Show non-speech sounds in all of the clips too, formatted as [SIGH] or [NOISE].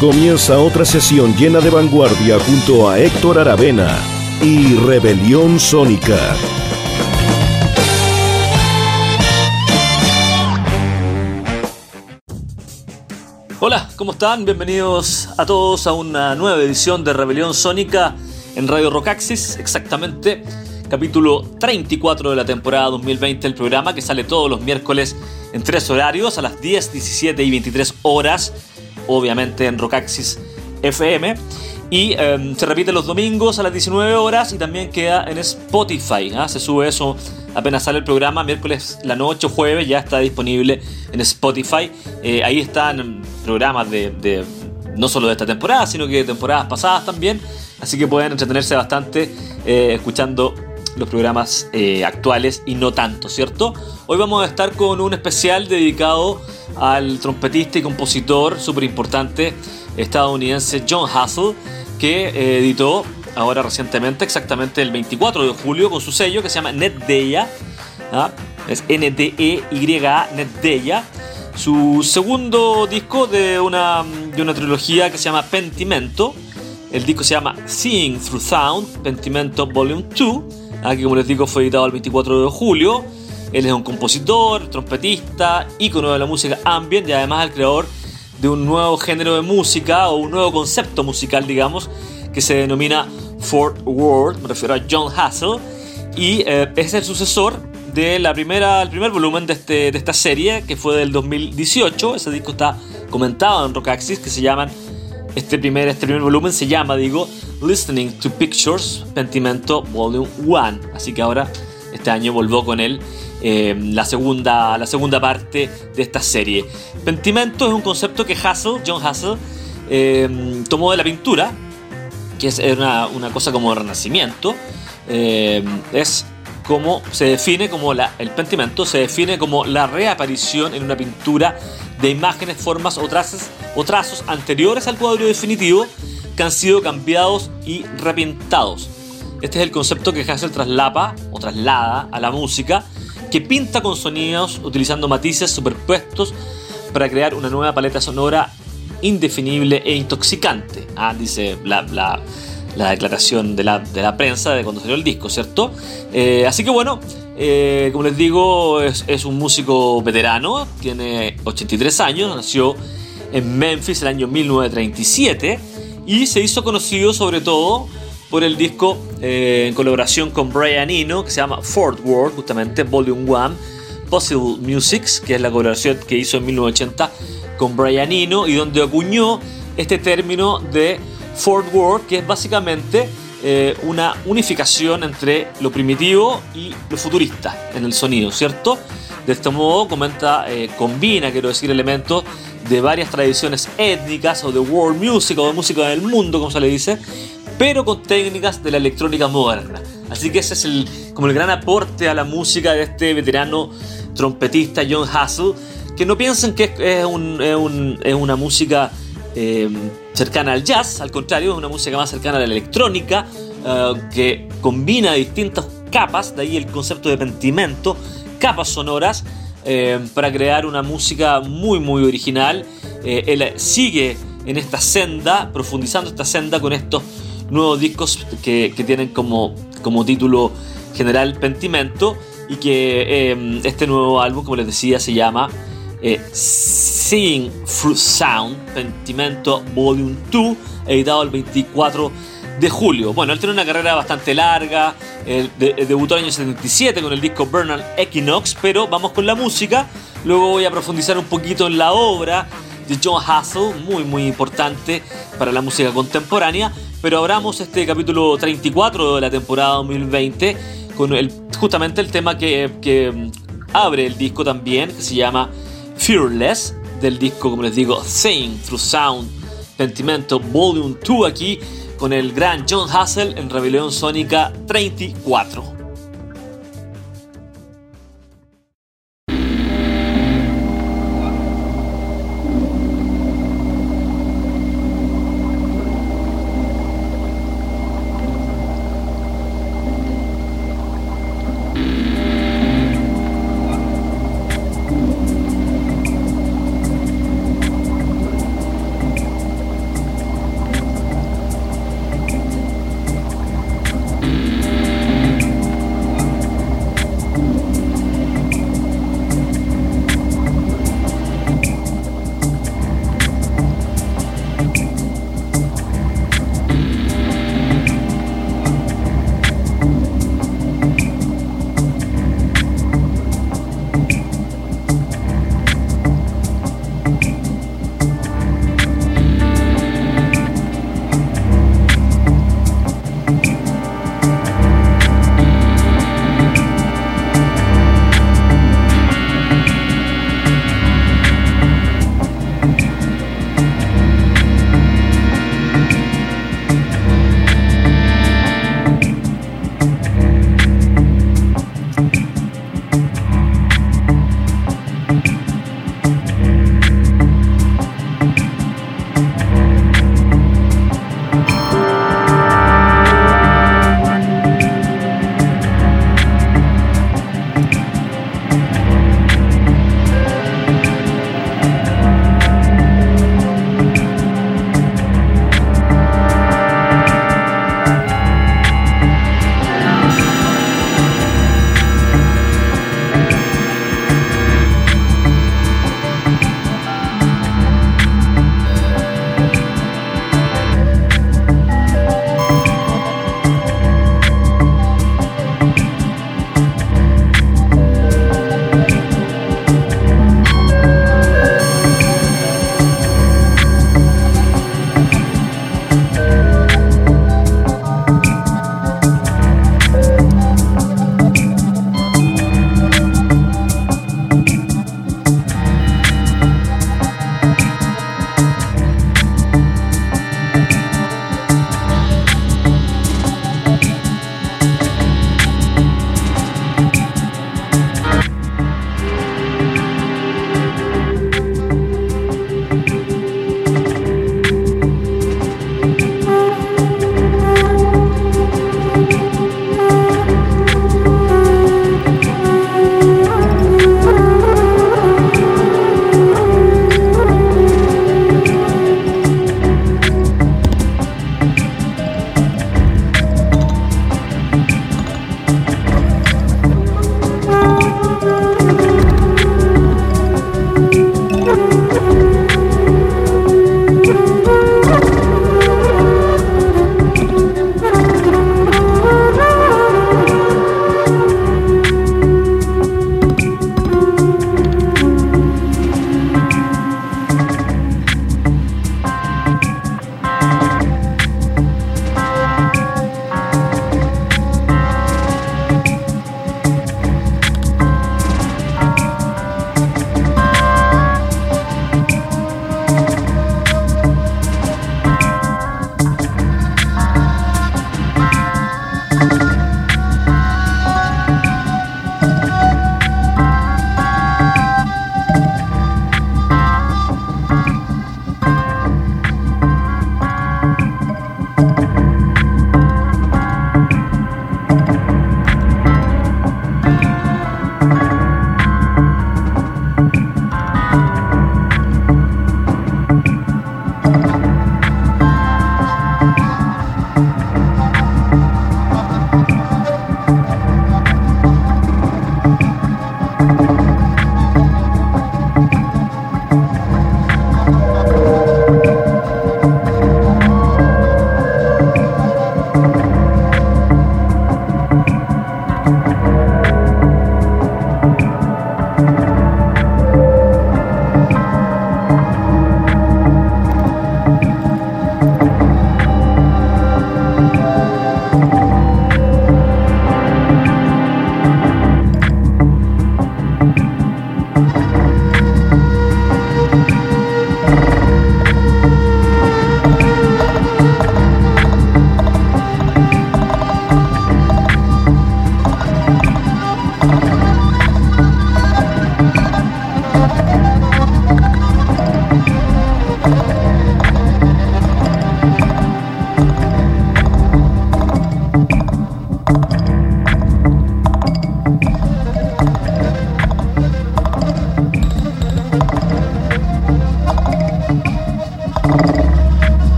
Comienza otra sesión llena de vanguardia junto a Héctor Aravena y Rebelión Sónica. Hola, ¿cómo están? Bienvenidos a todos a una nueva edición de Rebelión Sónica en Radio Rocaxis, exactamente capítulo 34 de la temporada 2020 del programa que sale todos los miércoles en tres horarios, a las 10, 17 y 23 horas obviamente en Rockaxis FM. Y em, se repite los domingos a las 19 horas y también queda en Spotify. ¿ah? Se sube eso apenas sale el programa, miércoles la noche jueves, ya está disponible en Spotify. Eh, ahí están programas de, no solo de esta temporada, sino que de temporadas pasadas también. Así que pueden entretenerse bastante eh, escuchando los programas eh, actuales y no tanto, ¿cierto? Hoy vamos a estar con un especial dedicado al trompetista y compositor súper importante estadounidense John Hassel, que eh, editó ahora recientemente, exactamente el 24 de julio, con su sello que se llama Netdeya, ¿ah? es N-D-E-Y-A, Netdeya, su segundo disco de una, de una trilogía que se llama Pentimento. El disco se llama Seeing Through Sound, Pentimento Volume 2, ¿ah? Que como les digo fue editado el 24 de julio. Él es un compositor, trompetista, ícono de la música ambient y además el creador de un nuevo género de música o un nuevo concepto musical, digamos, que se denomina Fort World, me refiero a John Hassel, y eh, es el sucesor de la primera, el primer volumen de, este, de esta serie, que fue del 2018. Ese disco está comentado en Rockaxis, que se llaman, este primer, este primer volumen se llama, digo, Listening to Pictures, Pentimento Volume 1. Así que ahora, este año, volvió con él eh, la, segunda, la segunda parte de esta serie. Pentimento es un concepto que Hassel, John Hassel, eh, tomó de la pintura, que es una, una cosa como renacimiento. Eh, es como se define como la, el pentimento se define como la reaparición en una pintura de imágenes, formas o trazos, o trazos anteriores al cuadro definitivo que han sido cambiados y repintados. Este es el concepto que Hassel traslapa o traslada a la música que pinta con sonidos utilizando matices superpuestos para crear una nueva paleta sonora indefinible e intoxicante. Ah, dice la, declaración de la, prensa de cuando salió el disco, ¿cierto? Eh, así que bueno, eh, como les digo, es, es, un músico veterano, tiene 83 años, nació en Memphis el año 1937 y se hizo conocido sobre todo por el disco eh, en colaboración con Brian Eno, que se llama Fort World, justamente Volume 1, Possible Musics, que es la colaboración que hizo en 1980 con Brian Eno y donde acuñó este término de Fort World, que es básicamente eh, una unificación entre lo primitivo y lo futurista en el sonido, ¿cierto? De este modo, comenta, eh, combina, quiero decir, elementos de varias tradiciones étnicas o de world music o de música del mundo, como se le dice, pero con técnicas de la electrónica moderna. Así que ese es el, como el gran aporte a la música de este veterano trompetista John Hassel, que no piensen que es, una música eh, cercana al jazz, al contrario, es una música más cercana a la electrónica, eh, que combina distintas capas, de ahí el concepto de pentimento, capas sonoras, eh, para crear una música muy muy original. él sigue en esta senda, profundizando esta senda con estos nuevos discos que, tienen como, como título general Pentimento y que em, este nuevo álbum, como les decía, se llama eh, Seeing Fruit Sound Pentimento Volume 2, editado el 24 de julio. Bueno, él tiene una carrera bastante larga, debutó en el año 77 con el disco Bernal Equinox, pero vamos con la música, luego voy a profundizar un poquito en la obra de John Hassel, muy muy importante para la música contemporánea, pero abramos este capítulo 34 de la temporada 2020 con el, justamente el tema que, abre el disco también, que se llama Fearless, del disco, como les digo, Sing Through Sound, Sentimento Volume 2 aquí, con el gran John Hassel en Rebelión Sónica 34.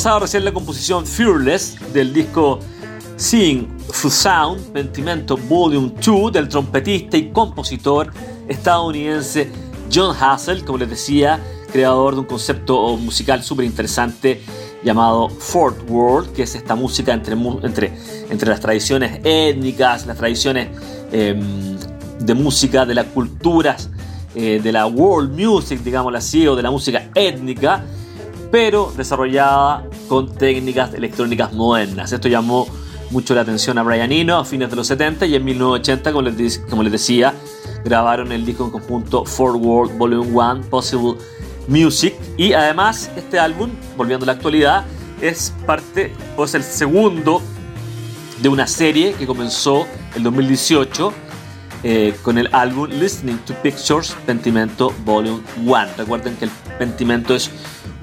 Pasaba recién la composición Fearless del disco Seeing Through Sound, Pentimento Volume 2 del trompetista y compositor estadounidense John Hassel, como les decía, creador de un concepto musical súper interesante llamado Fourth World, que es esta música entre, entre, entre las tradiciones étnicas, las tradiciones em, de música, de las culturas, eh, de la world music, digámoslo así, o de la música étnica, pero desarrollada con técnicas electrónicas modernas. Esto llamó mucho la atención a Brian Eno a fines de los 70 y en 1980, como les, decía, grabaron el disco en conjunto Four World Volume 1 Possible Music y además este álbum, volviendo a la actualidad, es parte o es el segundo de una serie que comenzó en 2018 eh, con el álbum Listening to Pictures Pentimento Volume 1. Recuerden que el pentimento es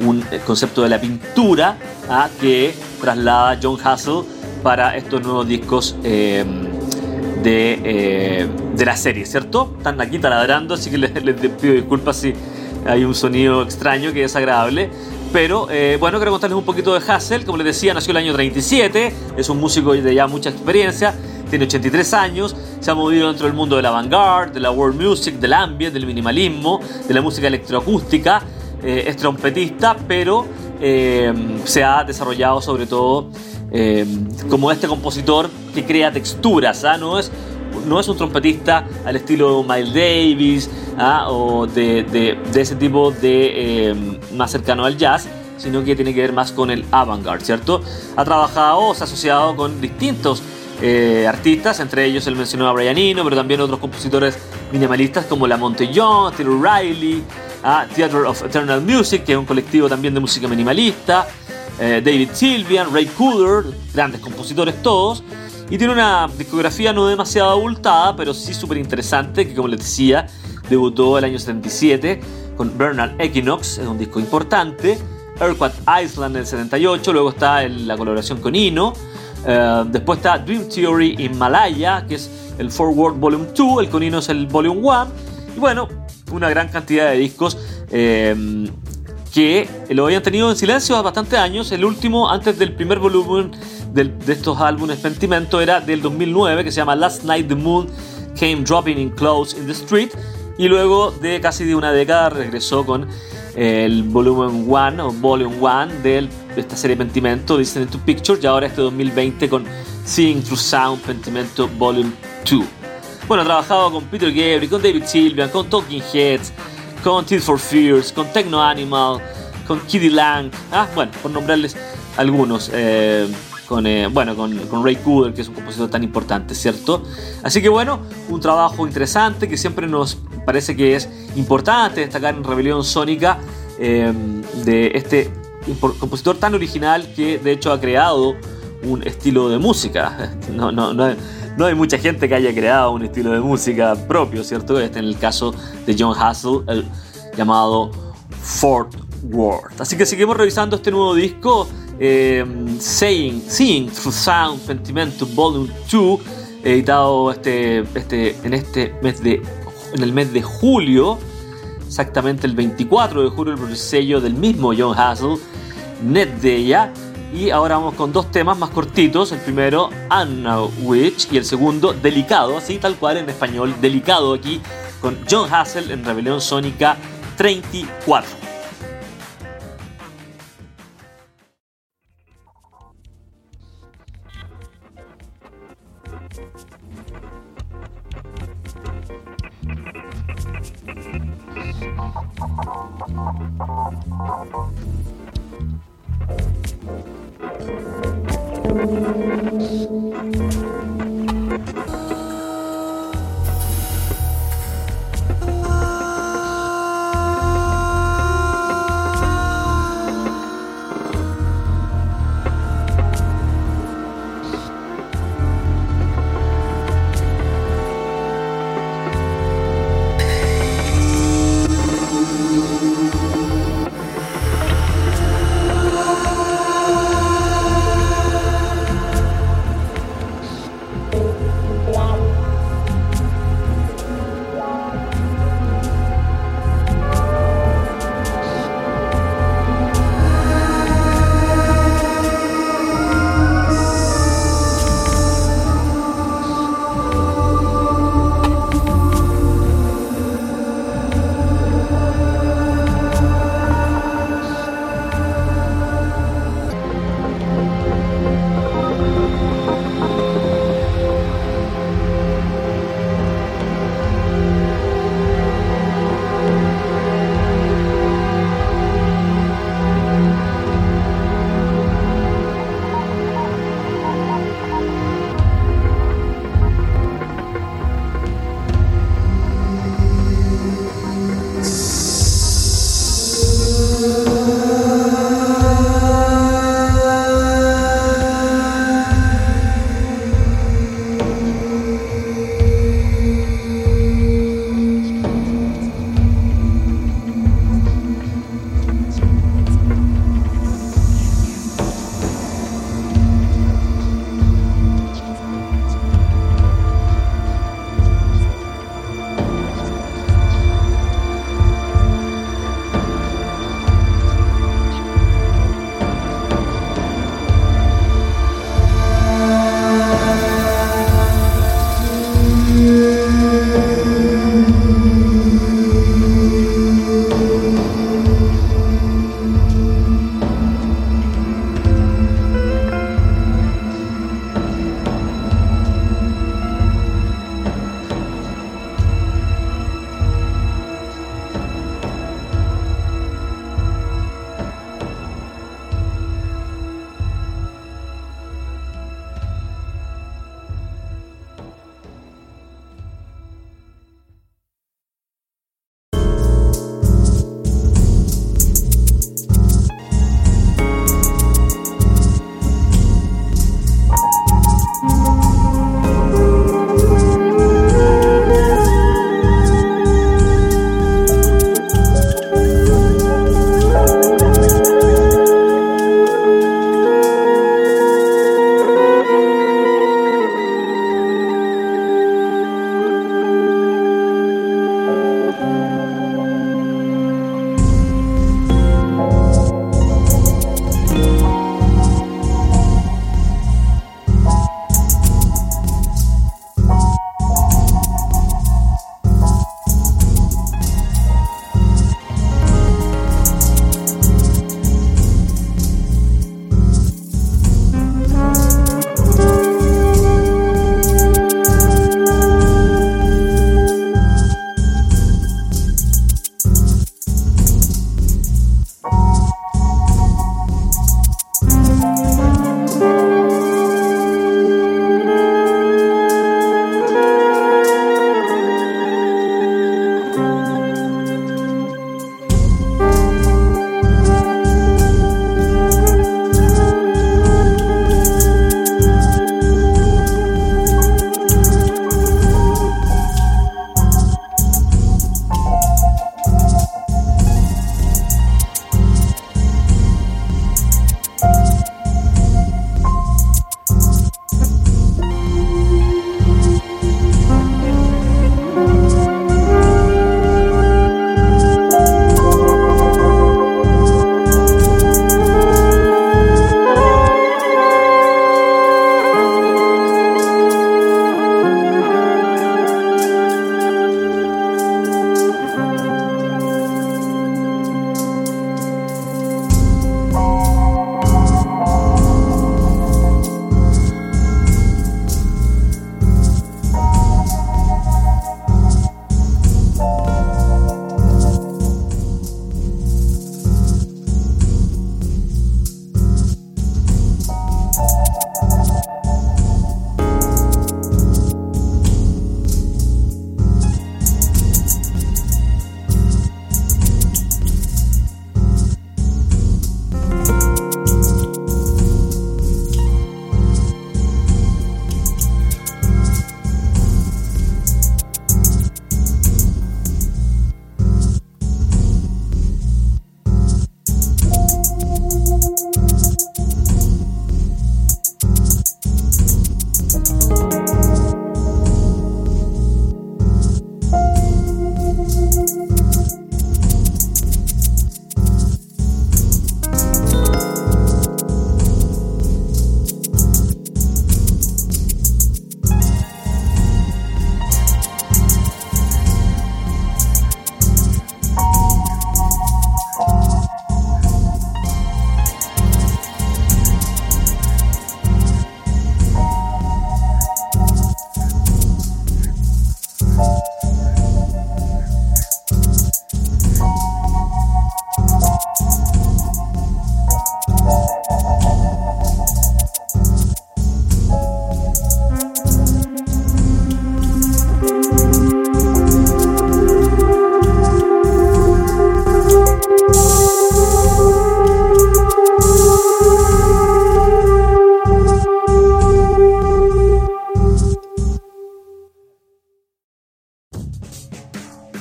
un eh, concepto de la pintura ¿ah? que traslada John Hassel para estos nuevos discos em, de, eh, de, la serie, ¿cierto? Están aquí taladrando, así que [LAUGHS] les, pido disculpas si hay un sonido extraño que es agradable. Pero eh, bueno, quiero contarles un poquito de Hassel. Como les decía, nació el año 37, es un músico de ya mucha experiencia, tiene 83 años, se ha movido dentro del mundo de la vanguard, de la world music, del ambient, del minimalismo, de la música electroacústica. Eh, es trompetista, pero se ha desarrollado sobre todo Em, como este compositor que crea texturas, ¿ah? no, es, no es un trompetista al estilo Miles Davis ¿ah? o de, ese tipo de más cercano al jazz, sino que tiene que ver más con el avant-garde, ¿cierto? Ha trabajado se ha asociado con distintos eh, artistas, entre ellos él mencionó a Brian Eno, pero también otros compositores minimalistas como La Monte Young, Taylor Riley, ¿ah? Theater of Eternal Music, que es un colectivo también de música minimalista. Eh, David Sylvian, Ray Cooder, grandes compositores todos. Y tiene una discografía no demasiado abultada, pero sí súper interesante, que como les decía, debutó el año 77 con Bernard Equinox, es un disco importante. Airquat Island en el 78, luego está la colaboración con Ino. Eh, después está Dream Theory in Malaya, que es el Forward Volume 2, el con Ino es el Volume 1. Y bueno, una gran cantidad de discos. Eh, que lo habían tenido en silencio hace bastantes años. El último, antes del primer volumen de estos álbumes Pentimento, era del 2009, que se llama Last Night the Moon Came Dropping in Clothes in the Street. Y luego de casi una década regresó con el volumen 1 o volume 1 de esta serie Pentimento, Listening to Pictures, y ahora este 2020 con Seeing Through Sound Pentimento Volume 2. Bueno, ha trabajado con Peter Gabriel, con David Sylvian, con Talking Heads, con Tears for Fears, con Techno Animal, con Kitty Lang, ah, bueno, por nombrarles algunos. Eh, con, eh, bueno, con, Ray Cooder, que es un compositor tan importante, ¿cierto? Así que bueno, un trabajo interesante que siempre nos parece que es importante destacar en Rebelión Sónica eh, de este compositor tan original que de hecho ha creado un estilo de música. [LAUGHS] No, no, no, no hay mucha gente que haya creado un estilo de música propio, ¿cierto? Este en el caso de John Hassel, el llamado Fort World. Así que seguimos revisando este nuevo disco, eh, Saying, Seeing Through Sound Pentimento Volume 2, editado este, este, en este mes de, en el mes de julio, exactamente el 24 de julio, el sello del mismo John Hassel, Net Deya. Y ahora vamos con dos temas más cortitos. El primero, Anna Witch, y el segundo, Delicado, así tal cual en español, Delicado aquí, con John Hassel en Rebelión Sónica 34.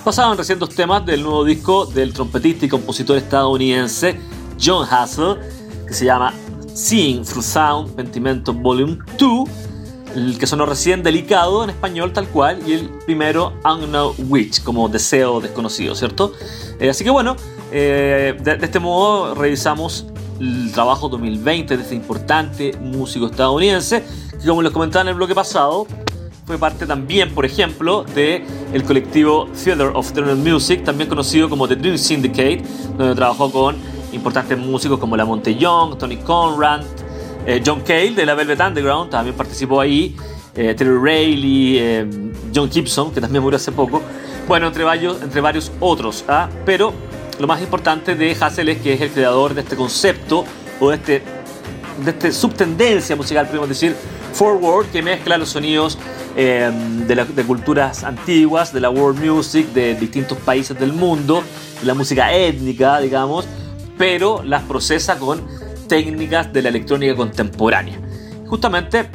Pasaban recién dos temas del nuevo disco del trompetista y compositor estadounidense John Hassel, que se llama Seeing Through Sound, Pentimento Volume 2, el que sonó recién Delicado en español tal cual, y el primero Unknown Witch, como Deseo Desconocido, ¿cierto? Eh, así que bueno, eh, de, este modo revisamos el trabajo 2020 de este importante músico estadounidense, que como les comentaba en el bloque pasado, fue parte también, por ejemplo, de el colectivo Theater of Eternal Music, también conocido como The Dream Syndicate, donde trabajó con importantes músicos como La Monte Young, Tony Conrad, eh, John Cale de la Velvet Underground también participó ahí, eh, Terry Rayleigh, eh, John Gibson, que también murió hace poco, bueno, entre varios, entre varios otros. ¿ah? Pero lo más importante de Hassel es que es el creador de este concepto o de este, de este subtendencia musical, podemos decir, forward, que mezcla los sonidos de, de, culturas antiguas, de la world music, de distintos países del mundo, de la música étnica, digamos, pero las procesa con técnicas de la electrónica contemporánea. Justamente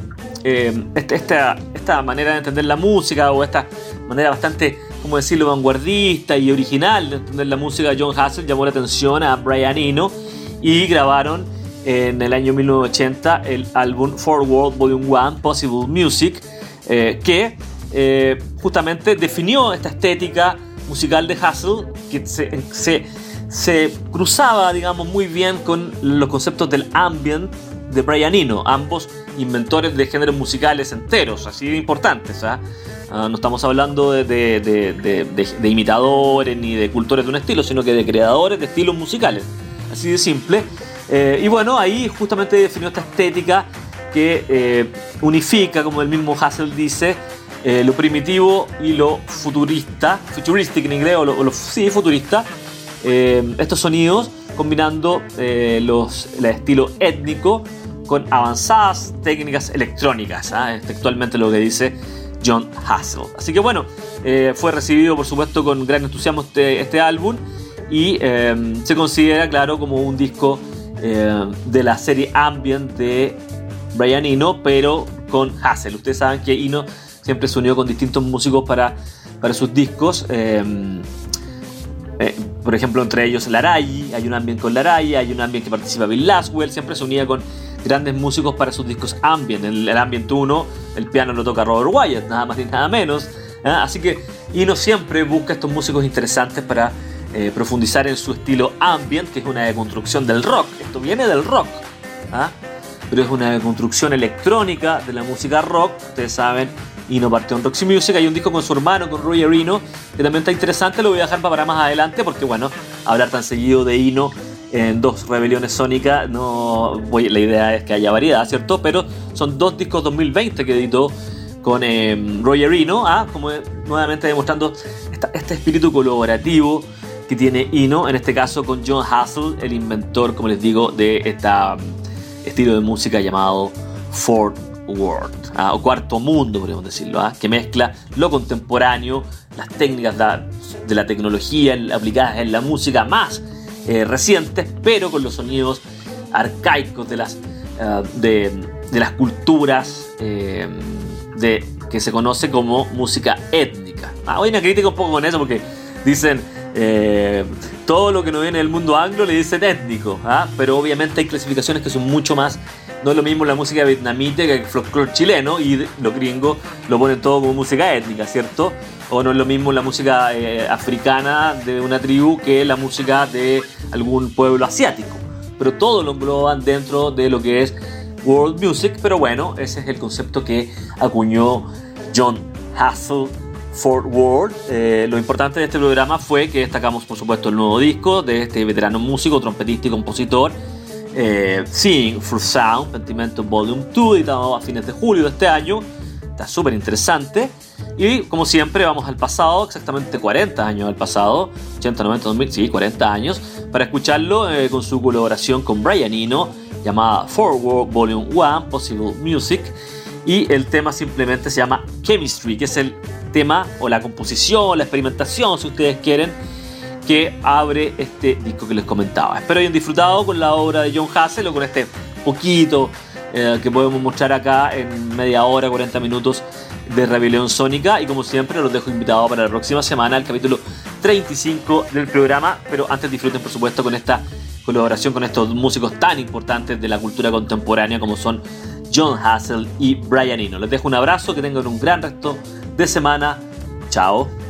eh, este, esta, esta, manera de entender la música o esta manera bastante, como decirlo, vanguardista y original de entender la música de John Hassel llamó la atención a Brian Eno y grabaron en el año 1980 el álbum Forward Volume 1 Possible Music eh, que eh, justamente definió esta estética musical de Hassel que se, se se cruzaba, digamos, muy bien con los conceptos del ambient de Brian Eno, ambos inventores de géneros musicales enteros, así de importantes. ¿ah? Ah, no estamos hablando de, imitadores ni de cultores de un estilo, sino que de creadores de estilos musicales, así de simple. Eh, y bueno, ahí justamente definió esta estética que eh, unifica, como el mismo Hassel dice, eh, lo primitivo y lo futurista, futuristic en inglés, o lo, sí, futurista, eh, estos sonidos combinando los, el estilo étnico con avanzadas técnicas electrónicas, ¿ah? textualmente lo que dice John Hassel. Así que bueno, fue recibido por supuesto con gran entusiasmo este, este álbum y se considera, claro, como un disco de la serie Ambient de Brian Eno, pero con Hassel. Ustedes saben que Eno siempre se unió con distintos músicos para, para sus discos. Eh, por ejemplo, entre ellos Laray, hay un ambient con Laray, hay un ambient que participa Bill Laswell, siempre se unía con grandes músicos para sus discos ambient. En el, ambient 1, el piano lo toca Robert Wyatt, nada más ni nada menos. ¿ah? Así que Ino siempre busca estos músicos interesantes para eh, profundizar en su estilo ambient, que es una deconstrucción del rock. Esto viene del rock, ¿ah? Pero es una deconstrucción electrónica de la música rock. Ustedes saben no partió en Roxy Music. Hay un disco con su hermano, con Roger Eno, que también está interesante. Lo voy a dejar para más adelante porque, bueno, hablar tan seguido de Ino en dos rebeliones sónicas, no la idea es que haya variedad, ¿cierto? Pero son dos discos 2020 que editó con eh, Roger Eno, ¿ah? como nuevamente demostrando este espíritu colaborativo que tiene Ino, en este caso con John Hassel, el inventor, como les digo, de este estilo de música llamado Ford World, ah, o Cuarto Mundo, podríamos decirlo, ah, que mezcla lo contemporáneo, las técnicas de la tecnología aplicadas en la música más eh, recientes, pero con los sonidos arcaicos de las, ah, de, las culturas eh, de, que se conoce como música étnica. hoy me critico un poco con eso porque dicen eh, todo lo que no viene del mundo anglo le dicen étnico, pero obviamente hay clasificaciones que son mucho más no es lo mismo la música vietnamita que el folclore chileno y los gringos lo ponen todo como música étnica, ¿cierto? O no es lo mismo la música eh, africana de una tribu que la música de algún pueblo asiático. Pero todo lo engloban dentro de lo que es world music, pero bueno, ese es el concepto que acuñó John Hassel Fort World. Eh, lo importante de este programa fue que destacamos, por supuesto, el nuevo disco de este veterano músico, trompetista y compositor eh, Seeing for Sound, Pentimento Volume 2, editado a fines de julio de este año. Está súper interesante. Y como siempre, vamos al pasado, exactamente 40 años al pasado, 80, 90, 2000, sí, 40 años, para escucharlo eh, con su colaboración con Brian Eno, llamada Forward Volume 1, Possible Music. Y el tema simplemente se llama Chemistry, que es el tema o la composición, la experimentación, si ustedes quieren, que abre este disco que les comentaba. Espero hayan disfrutado con la obra de John Hassel o con este poquito eh, que podemos mostrar acá en media hora, 40 minutos de Rebelión Sónica. Y como siempre, los dejo invitados para la próxima semana, el capítulo 35 del programa. Pero antes disfruten, por supuesto, con esta colaboración con estos músicos tan importantes de la cultura contemporánea como son John Hassel y Brian Eno. Les dejo un abrazo, que tengan un gran resto de semana. Chao.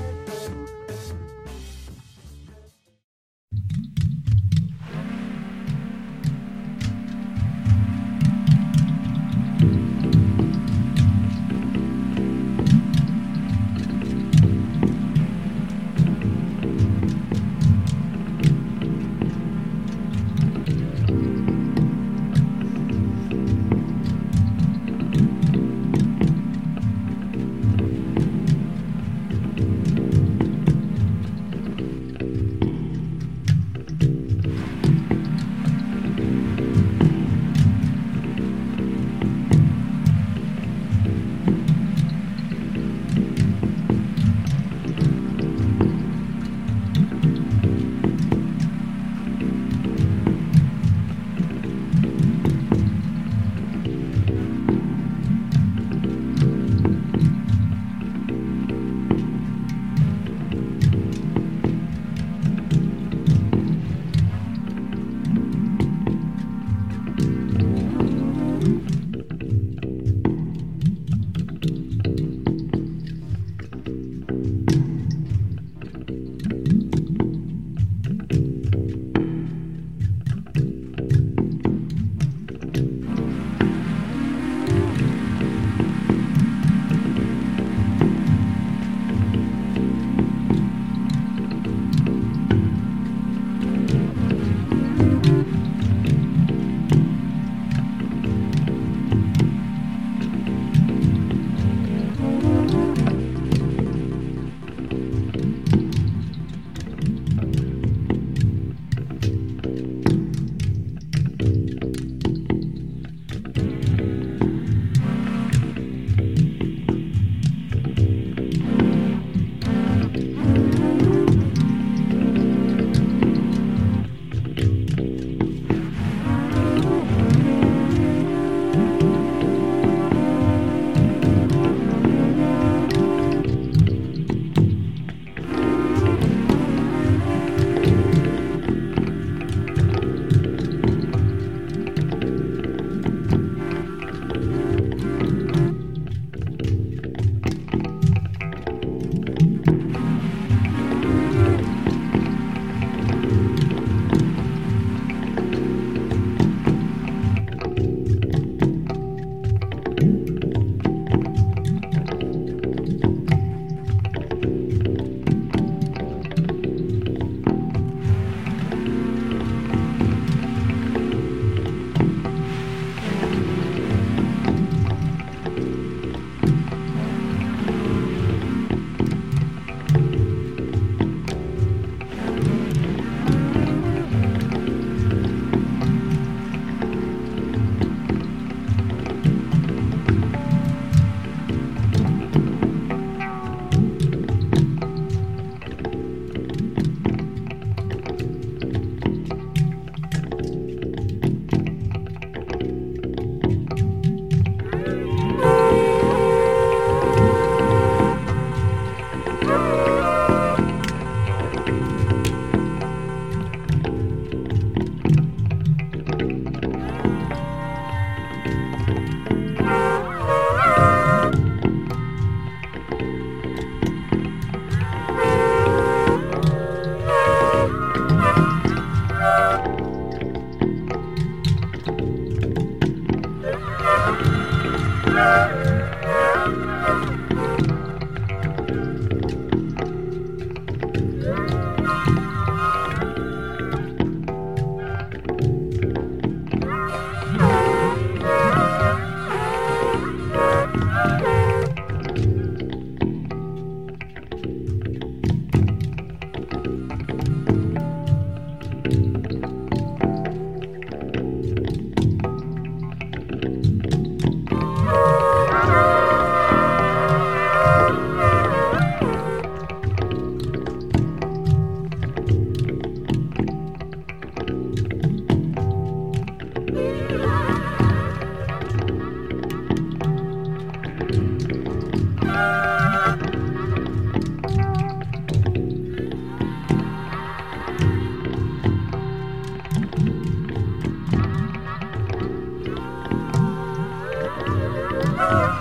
Bye.